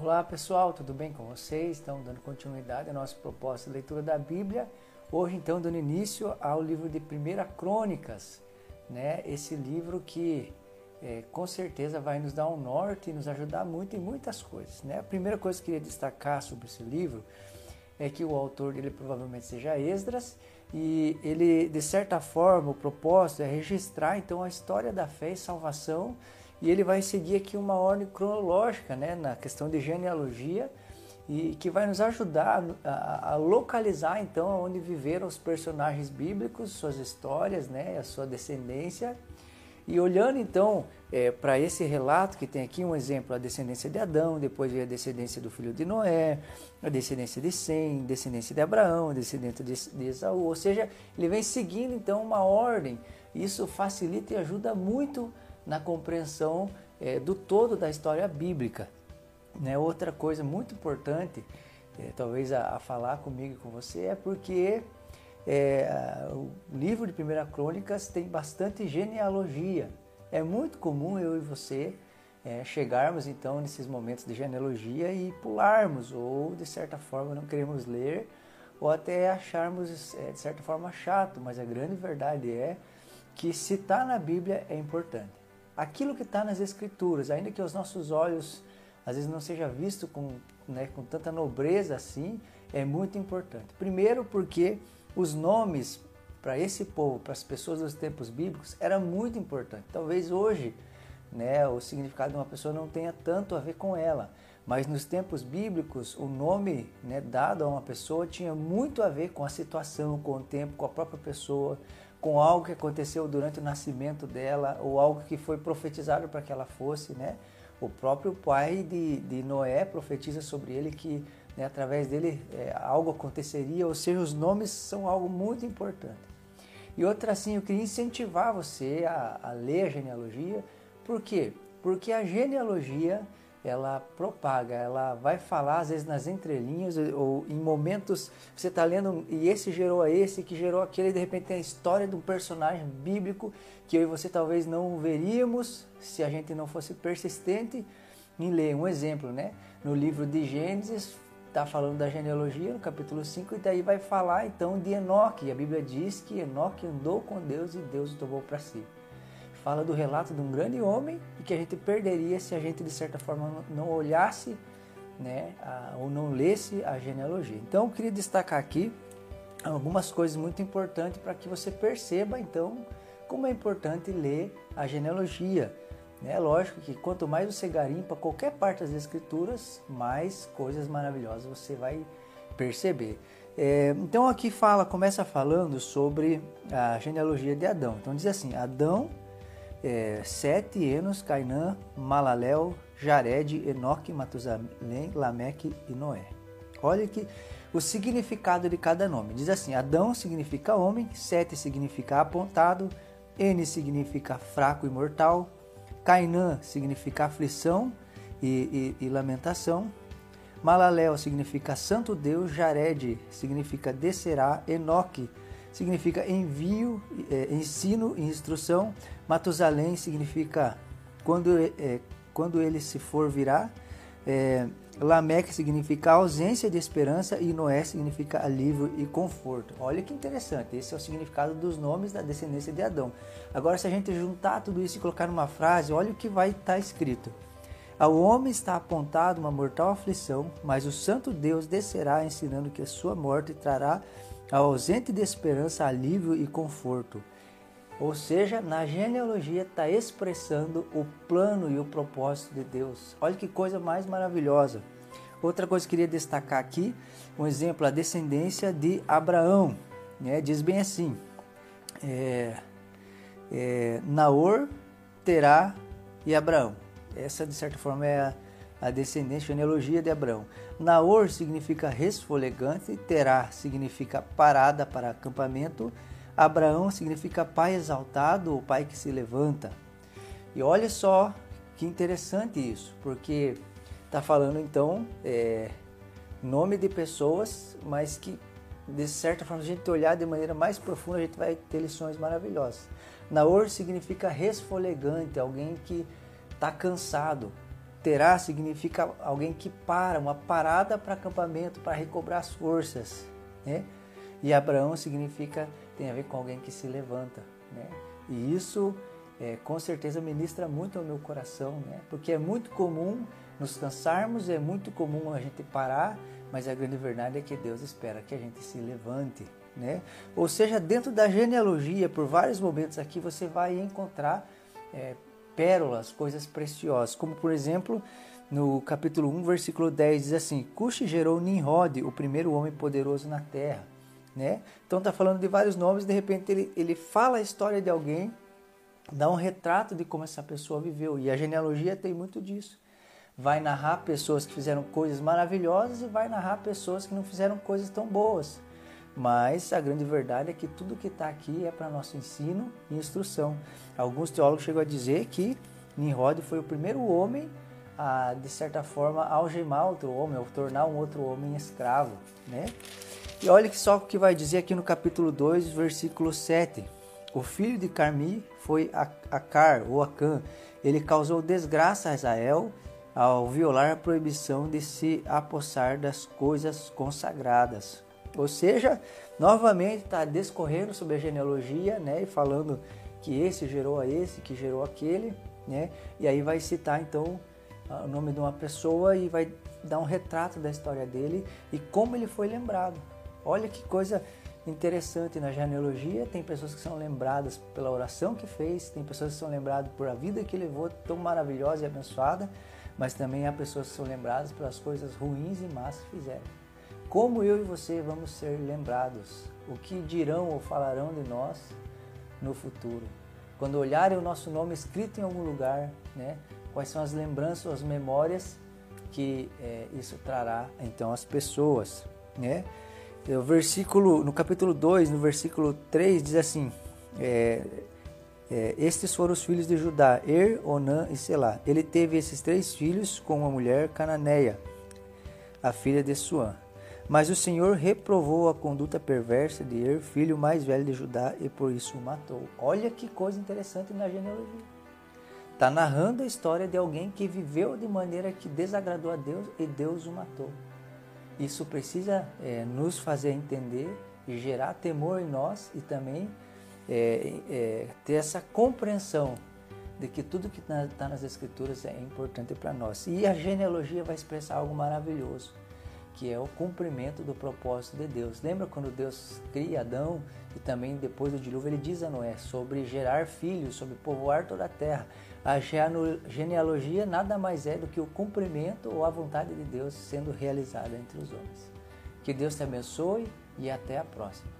Olá pessoal, tudo bem com vocês? Estamos dando continuidade à nossa proposta de leitura da Bíblia. Hoje, então, dando início ao livro de Primeira Crônicas, né? Esse livro que é, com certeza vai nos dar um norte e nos ajudar muito em muitas coisas, né? A primeira coisa que eu queria destacar sobre esse livro é que o autor dele provavelmente seja Esdras e ele, de certa forma, o propósito é registrar então a história da fé e salvação e ele vai seguir aqui uma ordem cronológica, né, na questão de genealogia e que vai nos ajudar a, a, localizar então onde viveram os personagens bíblicos, suas histórias, né, a sua descendência. E olhando então é, para esse relato que tem aqui um exemplo, a descendência de Adão, depois vem a descendência do filho de Noé, a descendência de Sem, descendência de Abraão, descendência de, de Esaú, ou seja, ele vem seguindo então uma ordem. Isso facilita e ajuda muito na compreensão é, do todo da história bíblica. Né? Outra coisa muito importante, é, talvez a, a, falar comigo e com você, é porque é, o livro de Primeira Crônicas tem bastante genealogia. É muito comum eu e você chegarmos então nesses momentos de genealogia e pularmos, ou de certa forma não queremos ler, ou até acharmos de certa forma chato, mas a grande verdade é que se está na Bíblia é importante. Aquilo que está nas Escrituras, ainda que os nossos olhos às vezes não seja visto com, né, com tanta nobreza assim, é muito importante. Primeiro, porque os nomes para esse povo, para as pessoas dos tempos bíblicos, era muito importante. Talvez hoje né, o significado de uma pessoa não tenha tanto a ver com ela, mas nos tempos bíblicos o nome né, dado a uma pessoa tinha muito a ver com a situação, com o tempo, com a própria pessoa, com algo que aconteceu durante o nascimento dela ou algo que foi profetizado para que ela fosse, né? O próprio pai de, de Noé profetiza sobre ele que né, através dele é, algo aconteceria, ou seja, os nomes são algo muito importante. E outra assim, eu queria incentivar você a, a ler a genealogia, por quê? Porque a genealogia ela propaga, ela vai falar às vezes nas entrelinhas ou em momentos você está lendo e esse gerou a esse, que gerou aquele, e de repente tem a história de um personagem bíblico que eu e você talvez não veríamos se a gente não fosse persistente em ler. Um exemplo, né? No livro de Gênesis está falando da genealogia no capítulo 5 e daí vai falar então de Enoque. A Bíblia diz que Enoque andou com Deus e Deus o tomou para si fala do relato de um grande homem e que a gente perderia se a gente de certa forma não olhasse né, a, ou não lesse a genealogia. Então eu queria destacar aqui algumas coisas muito importantes para que você perceba então como é importante ler a genealogia. É lógico que quanto mais você garimpa qualquer parte das escrituras, mais coisas maravilhosas você vai perceber. É, então aqui fala, começa falando sobre a genealogia de Adão. Então diz assim: Adão é, Sete, Enos, Cainã, Malalel, Jared, Enoque, Matusalém, Lameque e Noé. Olha que o significado de cada nome. Diz assim: Adão significa homem, Sete significa apontado, N significa fraco e mortal, Cainã significa aflição e, e, e lamentação, Malalel significa santo Deus, Jared significa descerá, Enoque significa envio, é, ensino e instrução. Matusalém significa quando, é, quando ele se for virar. É, Lameque significa ausência de esperança e Noé significa alívio e conforto. Olha que interessante, esse é o significado dos nomes da descendência de Adão. Agora, se a gente juntar tudo isso e colocar numa frase, olha o que vai estar tá escrito. Ao homem está apontado uma mortal aflição, mas o santo Deus descerá ensinando que a sua morte trará ausente de esperança, alívio e conforto. Ou seja, na genealogia está expressando o plano e o propósito de Deus. Olha que coisa mais maravilhosa. Outra coisa que eu queria destacar aqui, um exemplo, a descendência de Abraão. Né? Diz bem assim: é, é, Naor, Terá e Abraão. Essa, de certa forma, é a a descendência, genealogia de Abraão. Naor significa resfolegante, Terá significa parada para acampamento, Abraão significa pai exaltado ou pai que se levanta. E olha só que interessante isso, porque está falando então é, nome de pessoas, mas que de certa forma, se a gente olhar de maneira mais profunda, a gente vai ter lições maravilhosas. Naor significa resfolegante, alguém que está cansado, Terá significa alguém que para, uma parada para acampamento, para recobrar as forças. Né? E Abraão significa, tem a ver com alguém que se levanta. Né? E isso é, com certeza ministra muito ao meu coração, né? porque é muito comum nos cansarmos, é muito comum a gente parar, mas a grande verdade é que Deus espera que a gente se levante. Né? Ou seja, dentro da genealogia, por vários momentos aqui, você vai encontrar é, pérolas, coisas preciosas, como por exemplo, no capítulo 1, versículo 10, diz assim: Cuxi gerou Nimrod, o primeiro homem poderoso na terra. Né? Então está falando de vários nomes, de repente ele, ele fala a história de alguém, dá um retrato de como essa pessoa viveu. E a genealogia tem muito disso. Vai narrar pessoas que fizeram coisas maravilhosas e vai narrar pessoas que não fizeram coisas tão boas. Mas a grande verdade é que tudo que está aqui é para nosso ensino e instrução. Alguns teólogos chegam a dizer que Nimrod foi o primeiro homem a, de certa forma, algemar outro homem, ou tornar um outro homem escravo. Né? E olha só o que vai dizer aqui no capítulo 2, versículo 7. O filho de Carmi foi Acar, ou Acã. Ele causou desgraça a Israel ao violar a proibição de se apossar das coisas consagradas. Ou seja, novamente está discorrendo sobre a genealogia, né, e falando que esse gerou a esse, que gerou aquele, né? E aí vai citar então o nome de uma pessoa e vai dar um retrato da história dele e como ele foi lembrado. Olha que coisa interessante na genealogia, tem pessoas que são lembradas pela oração que fez, tem pessoas que são lembradas por a vida que levou tão maravilhosa e abençoada, mas também há pessoas que são lembradas pelas coisas ruins e más que fizeram. Como eu e você vamos ser lembrados? O que dirão ou falarão de nós no futuro? Quando olharem o nosso nome escrito em algum lugar, né? Quais são as lembranças, as memórias que é, isso trará então às pessoas, né? O versículo, no capítulo 2, no versículo 3, diz assim: é, é, Estes foram os filhos de Judá, Er, Onã e Selá. Ele teve esses três filhos com uma mulher cananeia, a filha de Suã. Mas o Senhor reprovou a conduta perversa de Er, filho mais velho de Judá, e por isso o matou. Olha que coisa interessante na genealogia. Está narrando a história de alguém que viveu de maneira que desagradou a Deus e Deus o matou. Isso precisa é, nos fazer entender e gerar temor em nós e também é, é, ter essa compreensão de que tudo que está nas Escrituras é importante para nós. E a genealogia vai expressar algo maravilhoso que é o cumprimento do propósito de Deus. Lembra quando Deus cria Adão e também depois do dilúvio ele diz a Noé sobre gerar filhos, sobre povoar toda a terra. A genealogia nada mais é do que o cumprimento ou a vontade de Deus sendo realizada entre os homens. Que Deus te abençoe e até a próxima.